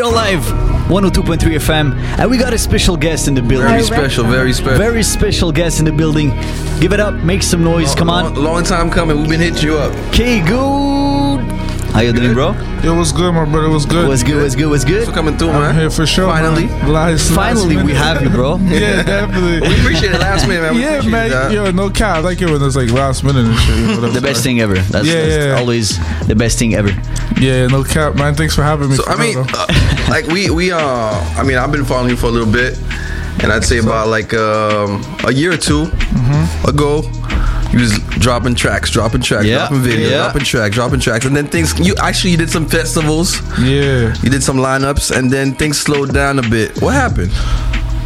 We are live, 102.3 FM, and we got a special guest in the building. Very special, very special. Very special guest in the building. Give it up, make some noise, come on. Long, long time coming. We've been hitting you up. K Good. How you doing, bro? It was good, my brother. It was good. What's good, what's good, what's Thanks for good? coming through, I'm man. here for sure. Finally. Last, Finally, last we have you, bro. yeah, definitely. We appreciate it last minute, man. We yeah, man. that. Yo, no cap. I like it when it's like last minute and shit. You know The best saying? thing ever. That's, Yeah, that's yeah. always the best thing ever. Yeah, no cap, man. Thanks for having me. So I mean, uh, like we we uh, I mean, I've been following you for a little bit, and I'd say about like um, a year or 2 Mm-hmm. ago. You was dropping tracks, dropping tracks, Yeah, dropping videos, yeah. dropping tracks, dropping tracks, and then things. You actually you did some festivals, yeah. you did some lineups, and then things slowed down a bit. What happened?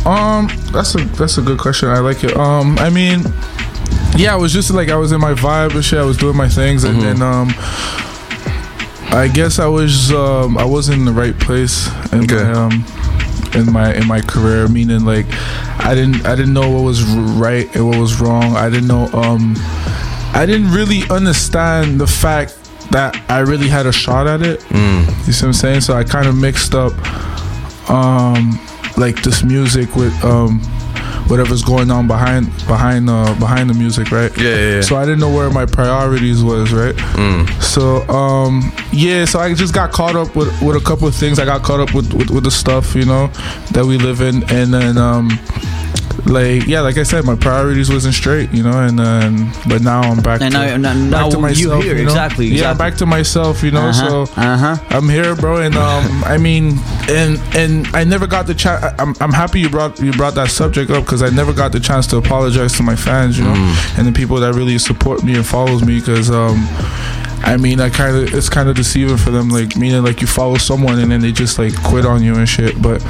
Um, that's a that's a good question. I like it. Um, I mean, yeah, it was just like I was in my vibe and shit. I was doing my things, and then um, I guess I was um I wasn't in the right place and Okay. my um in my in my career. Meaning like I didn't I didn't know what was right and what was wrong. I didn't know um I didn't really understand the fact that I really had a shot at it. You see what I'm saying? So I kind of mixed up um like this music with um whatever's going on behind behind uh behind the music right? Yeah, yeah, yeah. so i didn't know where my priorities was right? So um yeah so i just got caught up with with a couple of things. I got caught up with with, with the stuff you know that we live in. And then um like yeah like i said my priorities wasn't straight you know and then but now i'm back And to, now- now- back to you myself here, know? exactly, yeah exactly. back to myself you know Uh-huh, so uh-huh. I'm here, bro, and um, I mean, and and I never got the chance. I'm, I'm happy you brought you brought that subject up because I never got the chance to apologize to my fans, you know, Mm. and the people that really support me and follows me because um. I mean, I kind of it's kind of deceiving for them, like meaning like you follow someone and then they just like quit on you and shit. But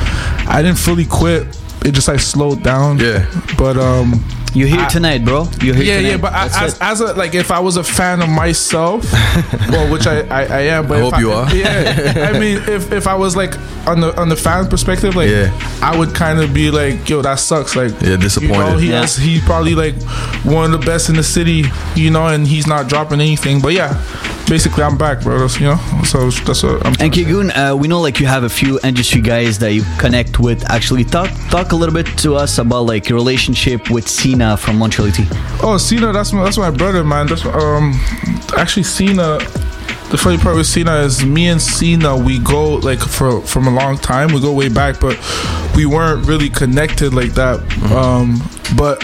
I didn't fully quit; it just like slowed down. Yeah. But um, You're here I- tonight, bro. You're here yeah, tonight. yeah, but I, as, as a like, if I was a fan of myself, well, which I, I, I am, but I if hope you are. Yeah, I mean, if if I was like on the on the fan perspective, like, Yeah. I would kind of be like, yo, that sucks. Like, Yeah, disappointed. You know, disappointed. he Yeah. has he's probably like one of the best in the city, you know, and he's not dropping anything. But yeah, basically, I'm back, bro. That's, you know, so that's what I'm. And Kigun, uh, we know like you have a few industry guys that you connect with. Actually, talk talk a little bit to us about like your relationship with Cena from Montreal T. Oh, Cena, that's my that's my brother, man. That's um, actually Cena. The funny part with Cena is me and Cena we go like for from a long time. We go way back, but we weren't really connected like that. Um, but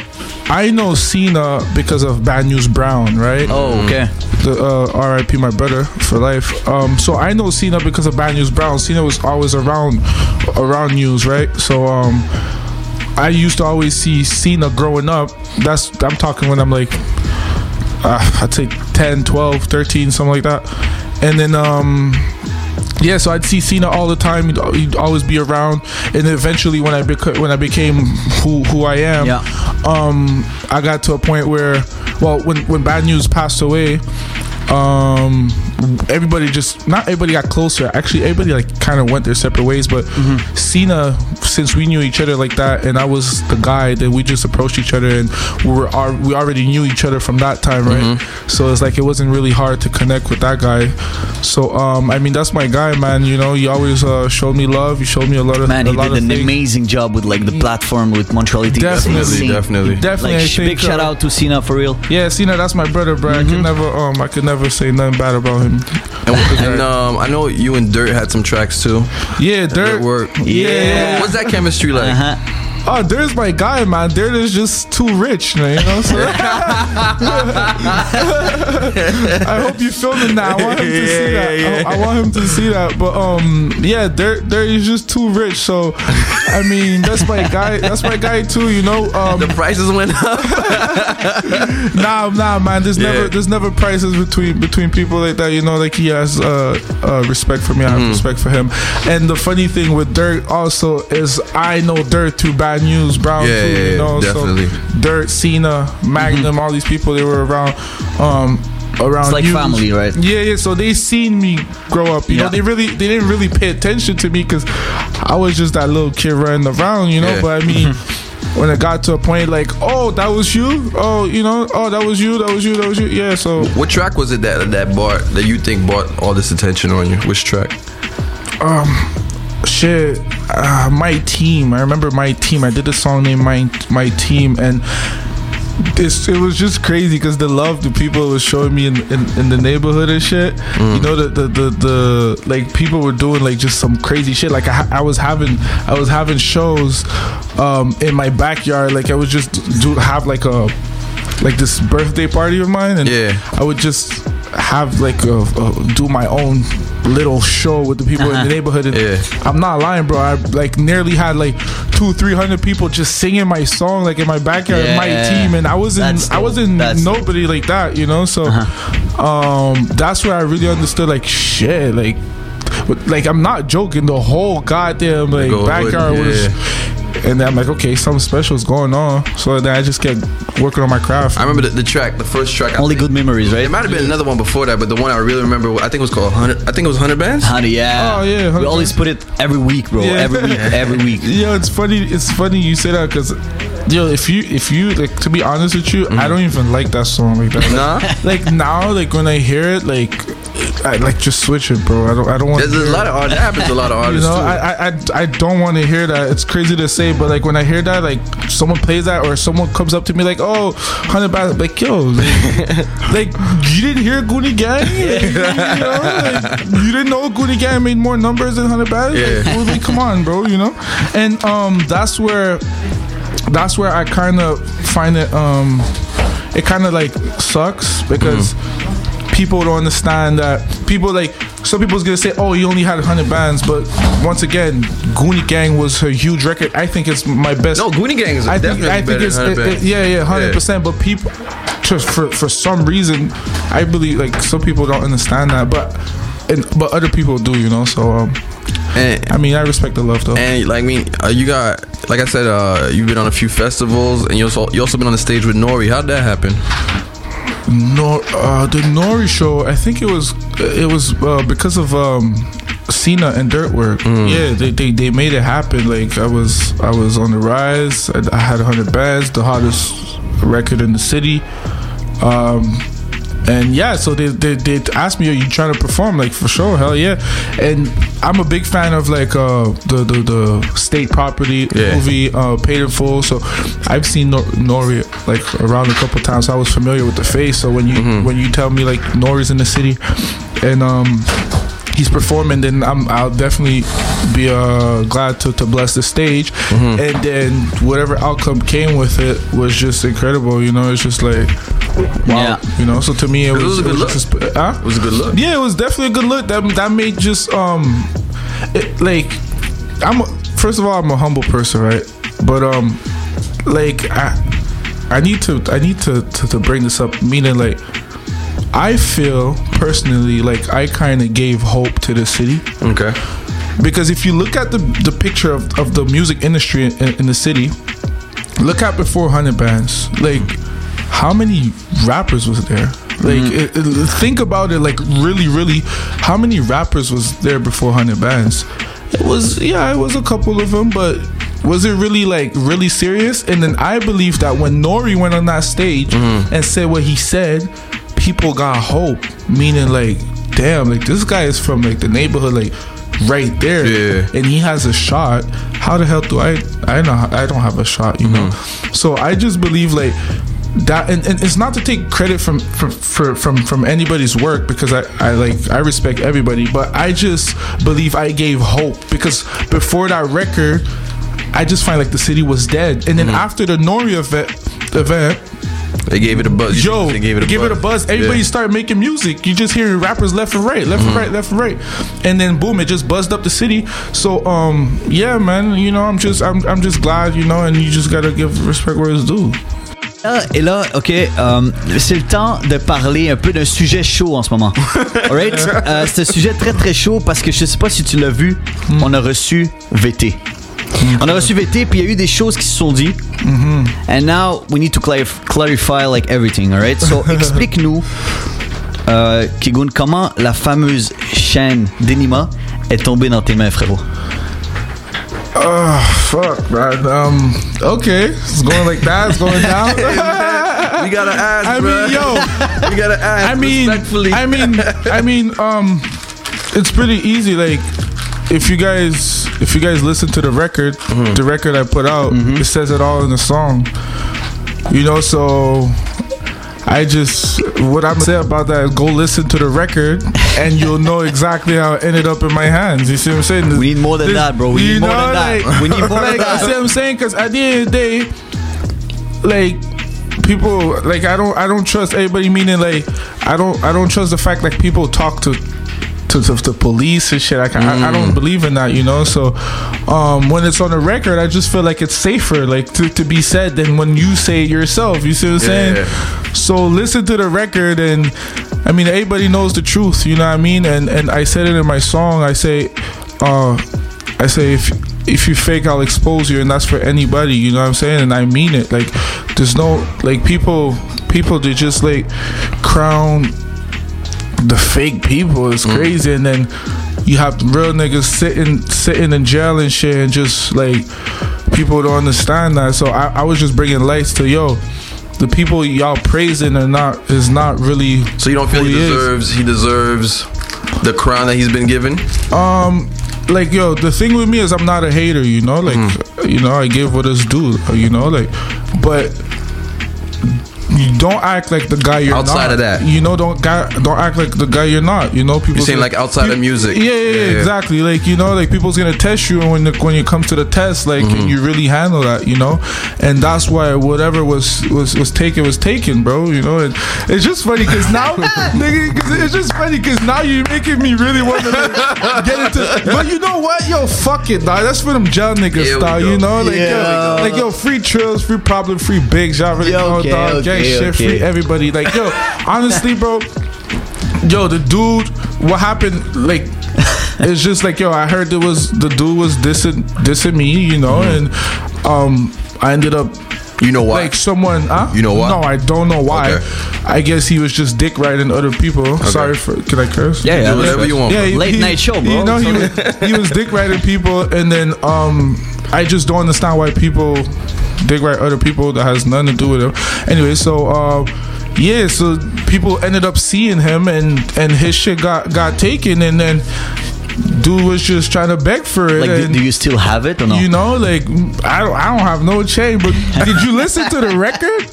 I know Cena because of Bad News Brown, right? Oh, okay. the uh, RIP my brother for life. Um, so I know Cena because of Bad News Brown. Cena was always around around news, right? So um, I used to always see Cena growing up. That's I'm talking when I'm like uh, I'd say 10, 12, 13, something like that. And then um yeah, so I'd see Cena all the time. He'd, he'd always be around, and eventually, when I beca- when I became who who I am, Yeah. um, I got to a point where, well, when when Bad News passed away, um, everybody just not everybody got closer. Actually, everybody like kind of went their separate ways. But Cena, since we knew each other like that, and I was the guy, that we just approached each other, and we were we already knew each other from that time, right? So it's like it wasn't really hard to connect with that guy. So um, I mean, that's my guy, man. You know, he always uh, showed me love. He showed me a lot of Man, a he lot did of an things. amazing job with like the platform with Montreal T. Definitely, definitely. Definitely, Like sh- big shout uh, out to Cena for real. Yeah, Cena, that's my brother, bro. I Mm-hmm. could never, um, I could never say nothing bad about him. And, and um, I know you and Dirt had some tracks too. Yeah, Dirt Dirt. work. Yeah. What's that chemistry like? Uh-huh. Oh, Dirt's my guy, man. Dirt is just too rich, man. You know. So I hope you filming that. I want him to see Yeah, that. yeah, I, I want him to see that. But um, yeah, Dirt, Dirt is just too rich. So, I mean, that's my guy. That's my guy too. You know. Um, The prices went up. nah, nah, man. There's Yeah. never, there's never prices between between people like that. You know, like he has uh, uh respect for me. I have Mm-hmm. respect for him. And the funny thing with Dirt also is I know Dirt too Bad News Brown Yeah, too. yeah, you know, definitely. so Dirt, Cena, Magnum, all these people they were around. Um, around It's like News. family, right? Yeah, yeah. So they seen me grow up. You Yeah. know, they really they didn't really pay attention to me because I was just that little kid running around. You know, Yeah. but I mean. When it got to a point like, oh, that was you, oh, you know, oh, that was you, that was you, that was you, yeah. So what track was it that that bought that you think bought all this attention on you? Which track? Um, shit, uh, my team. I remember my team. I did a song named my my team, and this it was just crazy because the love the people was showing me in, in, in the neighborhood and shit. You know the, the the the like people were doing like just some crazy shit. Like I, I was having I was having shows um in my backyard. Like I was just do have like a like this birthday party of mine, and Yeah. I would just have like a, a, do my own little show with the people in the neighborhood. And Yeah. I'm not lying, bro. I like nearly had like two, three hundred people just singing my song like in my backyard, in my team, and I wasn't, That's I wasn't That's nobody like that, you know. So, um, that's where I really understood like shit, like. but, Like I'm not joking. The whole goddamn like Go backyard was, yeah. And then I'm like, okay, something special is going on. So then I just kept working on my craft. I remember the, the track, the first track. I Only think- good memories, right? It might have been another one before that, but the one I really remember, I think it was called Hundred. I think it was Hundred Bands. Hundred, yeah. Oh, yeah, We 100%. always put it every week, bro. Yeah. Every week, every week. Yo, it's funny. It's funny you say that because, yo, if you if you like to be honest with you, I mm-hmm. don't even like that song like that. Nah? Like now, like when I hear it, like I like just switch it, bro. I don't. I don't want. There's, a lot of art. That happens to a lot of You artists know, too. I, I I don't want to hear that. It's crazy to say, but like when I hear that, like someone plays that or someone comes up to me like, "Oh, hundred bands," like yo, like, like, you didn't hear Goonie Gang? You, know, like, you didn't know Goonie Gang made more numbers than hundred bands? Yeah. Like, like, come on, bro. You know, and um, that's where that's where I kind of find it um, it kind of like sucks because people don't understand that people like some people's gonna say oh you only had 100 bands but once again Goonie Gang was a huge record. I think it's my best. No, Goonie Gang is I think definitely I think better it's than it, 100 it- yeah yeah 100 percent but people just for for some reason I believe like some people don't understand that but and but other people do you know so um And, I mean I respect the love though. and like I mean, uh, you got like I said, uh, you've been on a few festivals, and you also you also been on the stage with Nori. How'd that happen? Nor uh, the Nori show. I think it was it was uh, because of um, Cena and Dirtwork. Yeah, they, they they made it happen. Like I was I was on the rise. I, I had hundred bands, the hottest record in the city. Um, and yeah, so they, they they asked me, "Are you trying to perform?" Like for sure, hell yeah. And I'm a big fan of like uh the the, the state property Yeah. movie, uh, Paid in Full. So I've seen Nor- Nori like around a couple times. I was familiar with the face. So when you when you tell me like Nori's in the city, and um he's performing, then I'm I'll definitely be uh glad to to bless the stage. And then whatever outcome came with it was just incredible. You know, it's just like wow. Yeah. You know, so to me it was, It was a good look. just huh? It was a good look. Yeah, it was definitely a good look. That that made just um, it, like I'm a, first of all I'm a humble person, right? But um, like I I need to I need to to, to bring this up. Meaning like I feel personally like I kind of gave hope to the city Okay. Because if you look at the the picture of, of the music industry in, in the city, look at before hundred bands. Like, how many rappers was there? Like, mm-hmm. it, it- think about it. Like, really, really, how many rappers was there before hundred bands? It was yeah, it was a couple of them, but was it really like really serious? And then I believe that when Nori went on that stage mm-hmm. and said what he said, people got hope. Meaning like, damn, like this guy is from like the neighborhood, like right there, Yeah. and he has a shot. How the hell do I? I know I don't have a shot, you know. Mm-hmm. So I just believe like that, and, and it's not to take credit from from for, from from anybody's work because I I like I respect everybody, but I just believe I gave hope because before that record. I just find like the city was dead, and then mm-hmm. after the Nori event, event, They gave it a buzz. Yo, they gave it a give buzz. it a buzz. Everybody Yeah. started making music. You just hearing rappers left and right, left and right, left and right, and then boom, it just buzzed up the city. So um, yeah, man, you know, I'm just I'm I'm just glad, you know, and you just gotta give respect where it's due. Et là, OK, euh, c'est le temps de parler un peu d'un sujet chaud en ce moment. Alright? Euh, c'est un sujet très très chaud parce que je sais pas si tu l'as vu, on a reçu VT. On a reçu VT, puis il y a eu des choses qui se sont dites. And now we need to clarif- clarify like everything, alright? So explique-nous, euh, Kigun, comment la fameuse chaîne d'Enima est tombée dans tes mains, frérot? Oh fuck, man. Um, okay, it's going like that. It's going down. You gotta ask, I bro. mean, yo. You gotta ask I mean, respectfully. I mean, I mean, um, it's pretty easy. Like, if you guys if you guys listen to the record, mm-hmm. the record I put out, mm-hmm. it says it all in the song. You know, so I just what I'm say about that is go listen to the record and you'll know exactly how it ended up in my hands. You see what I'm saying? We need more than This- that, bro. We need more know, than that. like- We need more than that. You see what I'm saying? Because at the end of the day, like people, like I don't, I don't trust anybody. Meaning, like I don't, I don't trust the fact like people talk to. To, to the police and shit, I, can, I, I Mm. don't believe in that, you know. So, um, when it's on the record, I just feel like it's safer, like to, to be said than when you say it yourself. You see what I'm saying? Yeah. So listen to the record, and I mean, everybody knows the truth. You know what I mean? And and I said it in my song. I say, uh, I say if if you fake, I'll expose you, and that's for anybody. You know what I'm saying? And I mean it. Like, there's no like people people they just like crown the fake people. It's crazy, and then you have real niggas sitting sitting in jail and shit, and just like people don't understand that. So I, I was just bringing lights to yo. The people y'all praising are not is not really. So you don't feel he is. deserves he deserves the crown that he's been given? Um, like yo, the thing with me is I'm not a hater, you know. Like, Mm-hmm. you know, I give what is due, you know. Like, but you don't act like the guy you're Outside not. of that. you know, don't guy, don't act like the guy you're not. You know, people. You're saying like outside of music? Yeah, yeah, yeah, exactly. Like you know, like people's gonna test you, and when the, when you come to the test, like Mm-hmm. can you really handle that? You know, and that's why whatever was was was taken was taken, bro. You know, and it's just funny because now, nigga, 'cause it's just funny because now you're making me really want to like, get into. But you know what, yo, fuck it, dog. That's for them jail niggas, Here dog. You know, like Yeah. yo, like yo, free trills, free problem, free bigs. Y'all really Yeah, know, okay, dog. Gang okay, shit, okay. free everybody. Like yo, honestly, bro yo, the dude, what happened? Like, it's just like, yo, I heard there was the dude was dissing, dissing me, you know, and um, I ended up You know why? like someone. Huh? You know why? No, I don't know why. Okay. I guess he was just dick riding other people. Sorry for. Can I curse? Yeah, yeah. Do whatever you want. Yeah, he- Late he- night show, bro. You know, he was, he was dick riding people, and then um, I just don't understand why people dick right other people that has nothing to do with him. Anyway, so uh, yeah, so people ended up seeing him, and and his shit got got taken, and then dude was just trying to beg for it. Like, do, and, do you still have it or no? you know, like I don't, I don't have no chain. But did you listen to the record?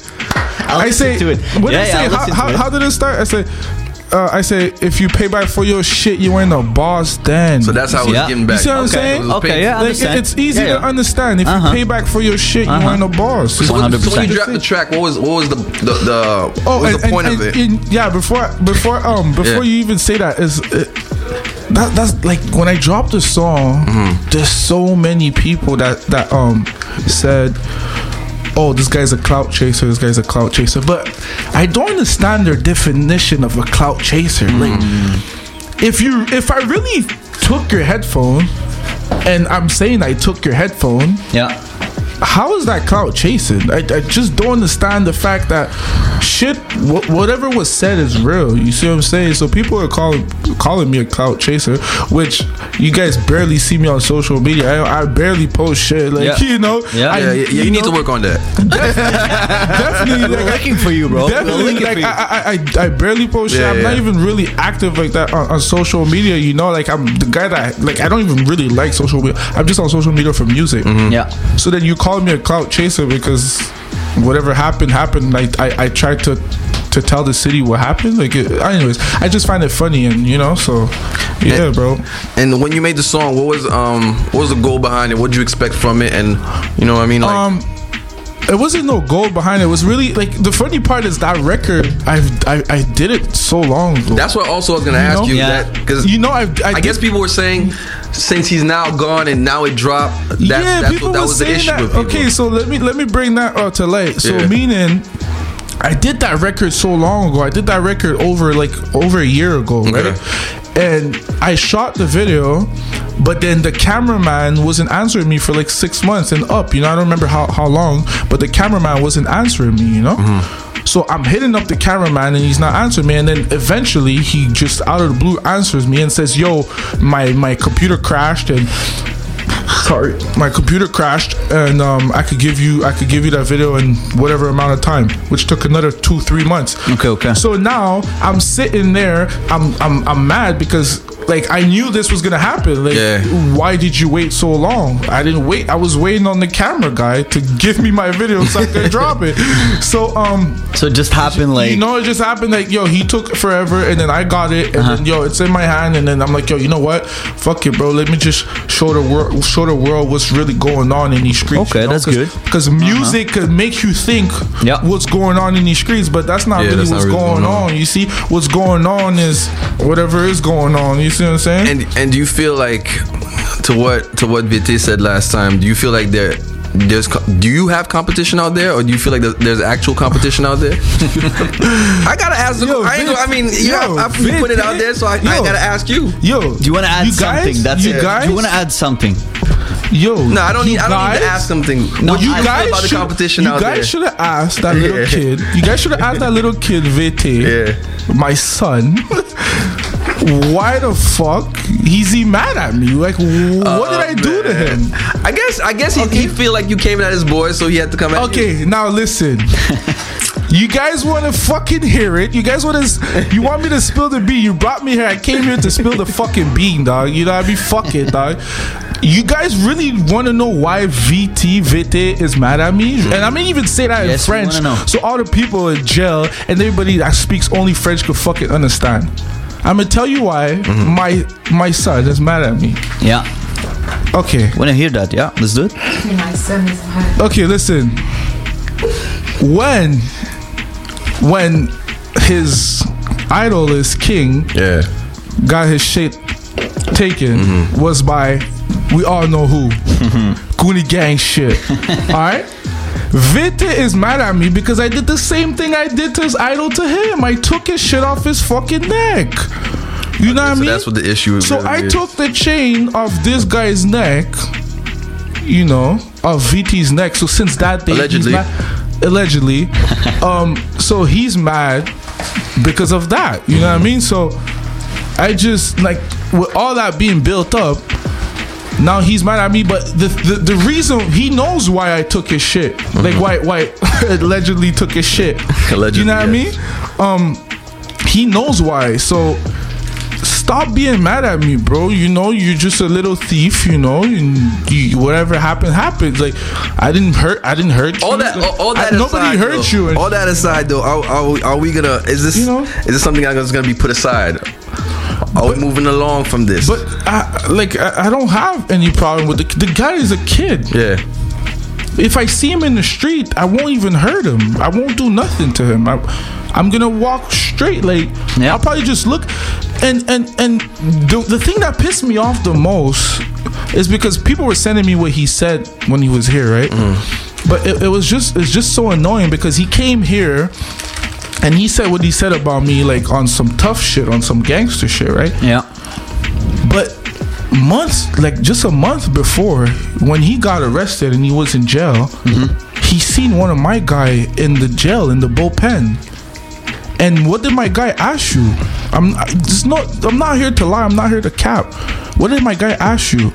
I say, to it. what Yeah, did I say? How, how, how did it start? I said, uh, I say, if you pay back for your shit, you ain't a boss then. so that's how it's Yeah. getting back. you back. see what I'm saying? Okay, yeah, I Like, it's easy Yeah, yeah. to understand. If Uh-huh. you pay back for your shit, you Uh-huh. ain't a boss. So when, so when you dropped the track, what was what was the the, the what was and- the point and- of it? and- and- yeah, before before um before Yeah. you even say that is it, that that's like when I dropped the song, Mm-hmm. there's so many people that that um said, "Oh, this guy's a clout chaser. This guy's a clout chaser." But I don't understand their definition of a clout chaser. Like, Mm. if you if I really took your headphone, and I'm saying I took your headphone, yeah. How is that clout chasing? I, I just don't understand the fact that shit, wh- whatever was said is real. You see what I'm saying? So people are calling calling me a clout chaser, which you guys barely see me on social media. I, I barely post shit, like Yeah. you know. Yeah. I, yeah, yeah, yeah, you need know, to work on that. definitely. We're Like, looking for you, bro. Definitely, like. I, I, I, I barely post shit. Yeah, I'm not even really active like that on, on social media. You know, like I'm the guy that like I don't even really like social media. I'm just on social media for music. Mm-hmm. Mm-hmm. yeah. So then you call me a clout chaser because whatever happened happened. Like I, I tried to to tell the city what happened. Like it, anyways, I just find it funny and you know. So yeah, bro. And when you made the song, what was um what was the goal behind it? What did you expect from it? And you know what I mean? Like, Um, it wasn't no goal behind it. It was really like the funny part is that record. I've I, I did it so long ago. that's what also I was gonna you ask know? you Yeah. that because you know, I've, I, I guess people were saying since he's now gone and now it dropped. That's, yeah, that's people what that was the issue that. with people. Okay, so let me let me bring that uh, to light. So Yeah. meaning. I did that record so long ago. I did that record over like over a year ago, right? And I shot the video, but then the cameraman wasn't answering me for like six months and up. You know, I don't remember how, how long, but the cameraman wasn't answering me, you know? Mm-hmm. So I'm hitting up the cameraman and he's not answering me. And then eventually he just out of the blue answers me and says, Yo, my, my computer crashed and sorry my computer crashed and um, i could give you i could give you that video in whatever amount of time which took another two three months Okay, okay. so now i'm sitting there i'm i'm, I'm mad because like I knew this was gonna happen. Like, Yeah. why did you wait so long? I didn't wait. I was waiting on the camera guy to give me my video so I could drop it. So um, So it just happened like you know, it just happened like yo, he took forever, and then I got it, and Uh-huh. then yo, it's in my hand, and then I'm like yo, you know what? Fuck it, bro. Let me just show the world, show the world what's really going on in these streets. Okay, you know? that's Cause, good. Uh-huh. Because music could make you think Yeah. what's going on in these streets, but that's not Yeah, really that's not what's really going, going on. on. You see, what's going on is whatever is going on. You see what I'm saying? And and do you feel like to what to what Vite said last time? Do you feel like there there's do you have competition out there, or do you feel like there's, there's actual competition out there? I gotta ask. The, Yo, I, ain't gonna- I mean, you, yo, have, I, put it out there, so I, I gotta ask you. yo, Do you want to add you guys- something? That's you it. Guys, Do you want to add something? yo, No, I don't you need. I don't need to ask something. No, what you I- guys about the should- competition you out guys there? should have asked that little Yeah. kid. You guys should have asked that little kid, VT, Yeah. my son. Why the fuck he's he mad at me? Like, what did uh, I do to him? I guess. I guess he, he feel like you came at his boy, so he had to come at you. Okay, now listen. You guys want to fucking hear it? You guys want to? You want me to spill the bean? You brought me here. I came here to spill the fucking bean, dog. You know what I mean? Fuck it, dog. You guys really want to know why VT Vite is mad at me? And I may even say that Yes, in French, know. so all the people in jail and everybody that speaks only French could fucking understand. I'm gonna tell you why Mm-hmm. my my son is mad at me. Yeah. Okay. When I hear that? Yeah. Let's do it. My son is mad. Okay, listen. When when his idol is king Yeah. got his shit taken was by we all know who. Goonie gang shit. Alright? Vita is mad at me because I did the same thing I did to his idol to him. I took his shit off his fucking neck. You know what I So mean? that's what the issue is. So really I is. took the chain off this guy's neck, you know, of VT's neck. So since that day, Allegedly. mad, allegedly, um, so he's mad because of that. You know what I mean? So I just like with all that being built up. Now he's mad at me, but the, the the reason he knows why I took his shit, like why why allegedly took his shit. Allegedly, you know what yes. I mean? Um, he knows why. So stop being mad at me, bro. You know, you're just a little thief. You know, and you, whatever happened happens. Like I didn't hurt. I didn't hurt all you. that, all, all I- that nobody hurt though, you. All that aside, though, are, are, we, are we gonna? Is this You know? is this something that's gonna be put aside? Are we moving along from this? but I, like I, I don't have any problem with the the guy is a kid. yeah, If I see him in the street, I won't even hurt him. I won't do nothing to him. I, I'm gonna walk straight. Like Yeah. I'll probably just look. And and and the the thing that pissed me off the most is because people were sending me what he said when he was here, right? Mm. But it, it was just it's just so annoying because he came here. And he said what he said about me, like on some tough shit, on some gangster shit, right? Yeah. But months, like just a month before, when he got arrested and he was in jail, mm-hmm. he seen one of my guy in the jail in the bullpen. And what did my guy ask you? I'm just not. I'm not here to lie. I'm not here to cap. What did my guy ask you?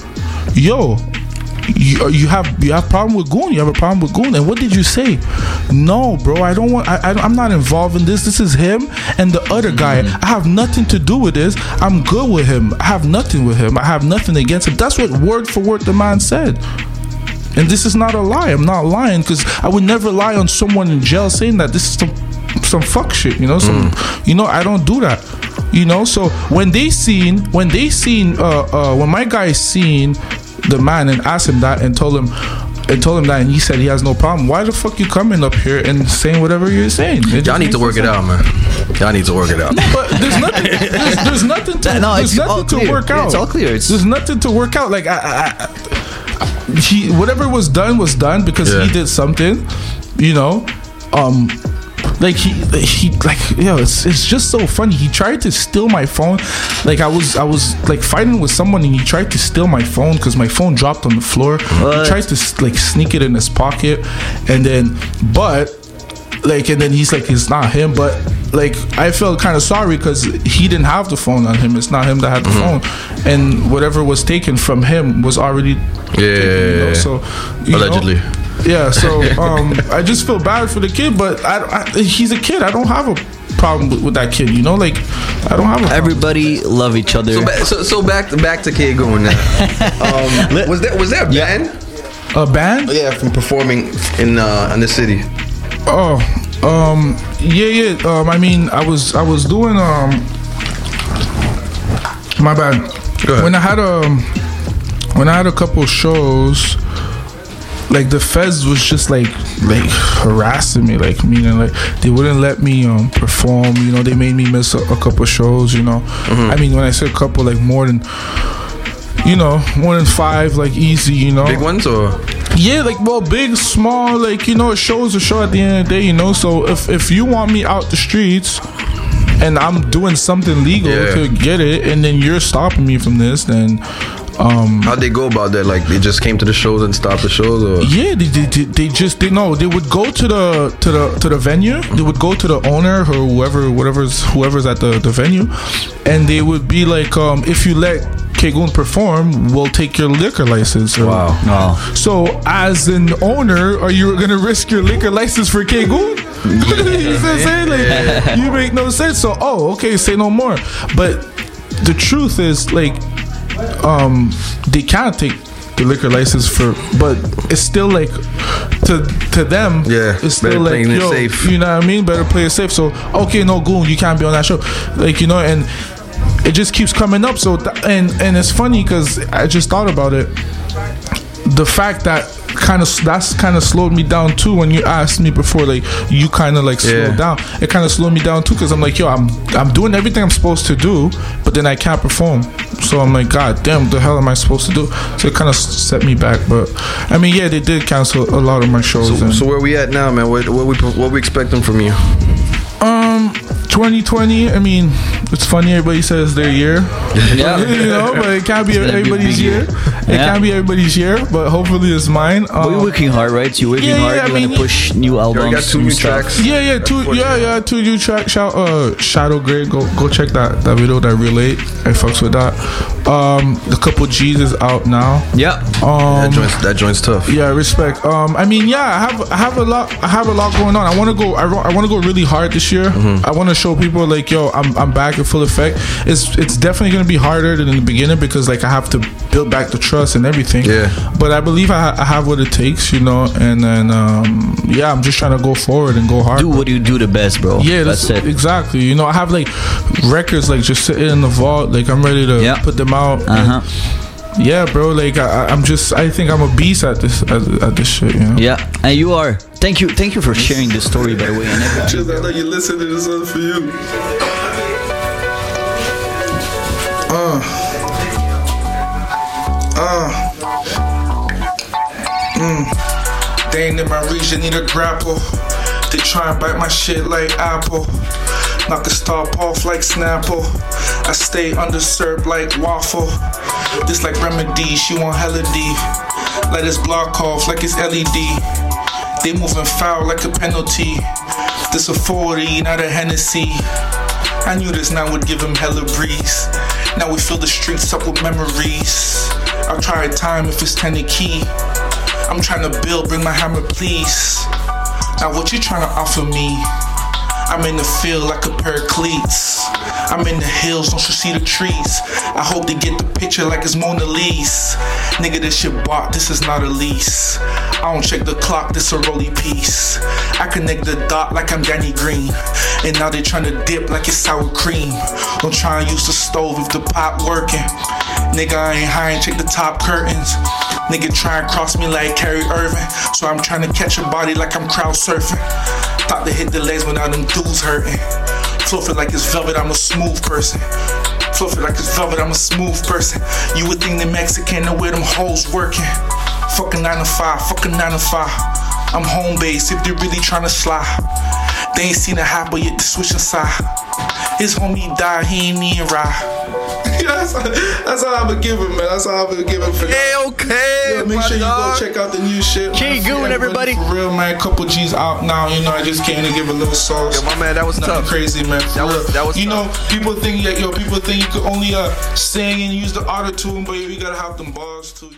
Yo, you, you have you have problem with Goon. You have a problem with Goon. And what did you say? No, bro. I don't want. I, I I'm not involved in this. This is him and the other guy. I have nothing to do with this. I'm good with him. I have nothing with him. I have nothing against him. That's what word for word the man said. And this is not a lie. I'm not lying because I would never lie on someone in jail saying that this is some some fuck shit. You know, some you know I don't do that. You know, so when they seen when they seen uh uh when my guy seen the man and asked him that and told him and told him that and he said he has no problem. Why the fuck you coming up here and saying whatever you're saying? It y'all need to work it out, man. Y'all need to work it out. but there's nothing. There's, there's nothing to. No, there's it's nothing to clear. work out. It's all clear. It's- there's nothing to work out. Like I, I, I, he, whatever was done was done because Yeah. he did something. You know, um, like he, he, like yo, it's it's just so funny. He tried to steal my phone. Like I was, I was like fighting with someone, and he tried to steal my phone because my phone dropped on the floor. What? He tried to like sneak it in his pocket, and then, but like and then he's like it's not him but like i felt kind of sorry because he didn't have the phone on him it's not him that had the Mm-hmm. phone and whatever was taken from him was already Yeah, you know, so you know, allegedly. Yeah so um i just feel bad for the kid but I, I he's a kid i don't have a problem with, with that kid. You know, like I don't have a problem. Everybody love each other. So, ba- so, so back to back to K going now. Um, was that was that a Yeah. ban? a band. Yeah, from performing in uh, in the city. Oh, um, yeah, yeah. Um, I mean, I was I was doing um, my bad. When I had um, when I had a couple shows, like the feds was just like like harassing me, like meaning like they wouldn't let me um perform. You know, they made me miss a, a couple shows. You know, Mm-hmm. I mean, when I say a couple, like more than. You know, more than five, like easy. You know, Big ones or yeah, like well, big, small, like you know, a show is a show at the end of the day, you know. So if if you want me out the streets and I'm doing something legal Yeah. to get it, and then you're stopping me from this, then um how'd they go about that? Like they just came to the shows and stopped the shows, or yeah, they, they, they, they just they know they would go to the to the to the venue. They would go to the owner or whoever whatever's whoever's at the, the venue, and they would be like, um, if you let Kegun perform, we'll take your liquor license. Or, Oh. So, as an owner, are you gonna risk your liquor license for Kegun? you know what I'm saying? Like, you make no sense. So, oh, okay, say no more. But the truth is, like, um, they can't take the liquor license for, but it's still like to to them. Yeah, it's still better like playing it yo, safe. you know what I mean? Better play it safe. So, okay, no goon, you can't be on that show, like you know, and it just keeps coming up. So, th- and and it's funny because I just thought about it the fact that kind of that's kind of slowed me down too when you asked me before like you kind of like slowed Yeah. down it kind of slowed me down too because i'm like yo i'm i'm doing everything i'm supposed to do but then i can't perform so i'm like god damn the hell am i supposed to do so it kind of set me back but i mean yeah they did cancel a lot of my shows so, so where we at now, man? What what we what we expecting from you? Um 2020 i mean it's funny everybody says their year Yeah. you know but it can't be gonna be everybody's year year. it Yeah. can't be everybody's year but hopefully it's mine But you're Um, working hard, right? You're working yeah, hard. yeah, I you want mean, to push new albums, already got two new stuff. tracks. Yeah, yeah, two, yeah, yeah, two new track. Shout, uh, Shadow Grey. Go, go check that that video that relate. I fucks with that. Um, the couple G's is out now. Yeah. Um, That joint's that joint's tough. yeah, respect. Um, I mean, yeah, I have I have a lot I have a lot going on. I want to go I, ro- I want to go really hard this year. Mm-hmm. I want to show people like, yo, I'm I'm back in full effect. It's it's definitely gonna be harder than in the beginning because like I have to build back the trust and everything. Yeah. But I believe I, I have what it takes, you know. And then um, yeah, I'm just trying to go forward and go hard. Do what you do the best, bro. Yeah, that's, that's, it. Exactly. You know, I have like records like just sitting in the vault. Like I'm ready to Yeah. put them out. Uh huh. Yeah, bro. Like I, I- I'm just. I think I'm a beast at this at, at this shit. You know. Yeah, and you are. Thank you, thank you for sharing this story, by the way. And everything. I know you listen to this one for you. mm They ain't in my region, need a grapple. They try and bite my shit like apple. Knock a stop off like Snapple. I stay underserved like waffle. This like remedy, she want hella D. Let us block off like it's LED. They moving foul like a penalty. This a 40, not a Hennessy. I knew this now would give him hella breeze. Now we fill the streets up with memories. I'll try a time if it's 10 a key. I'm trying to build, bring my hammer, please. Now, what you trying to offer me? I'm in the field like a pair of cleats. I'm in the hills, don't you see the trees? I hope they get the picture like it's Mona Lisa. Nigga, this shit bought, this is not a lease. I don't check the clock, this a rolly piece. I connect the dot like I'm Danny Green. And now they trying to dip like it's sour cream. Don't try and use the stove if the pot working. Nigga, I ain't high and check the top curtains. Nigga try and cross me like Kyrie Irving. So I'm trying to catch a body like I'm crowd surfing. Thought to hit the legs without them dudes hurting. Fluffy like it's velvet, I'm a smooth person. Fluffy like it's velvet, I'm a smooth person. You would think the Mexican know where them hoes working. Fucking 9 to 5, fucking 9 to 5. I'm home base if they really tryna slide. They ain't seen it happen yet, they switching side. His homie died, he ain't even ride. That's, that's how I've been giving, man. That's how I've been giving for Hey, okay. yeah, make sure you go check out the new shit. King. Goon, everybody. For real, man. Couple G's out now. You know, I just came to give a little sauce. Yo, my man, that was Nothing tough. crazy, man. For That was- that was You know, people think that yo, people think you could only uh sing and use the auto tune, but you gotta have them bars too.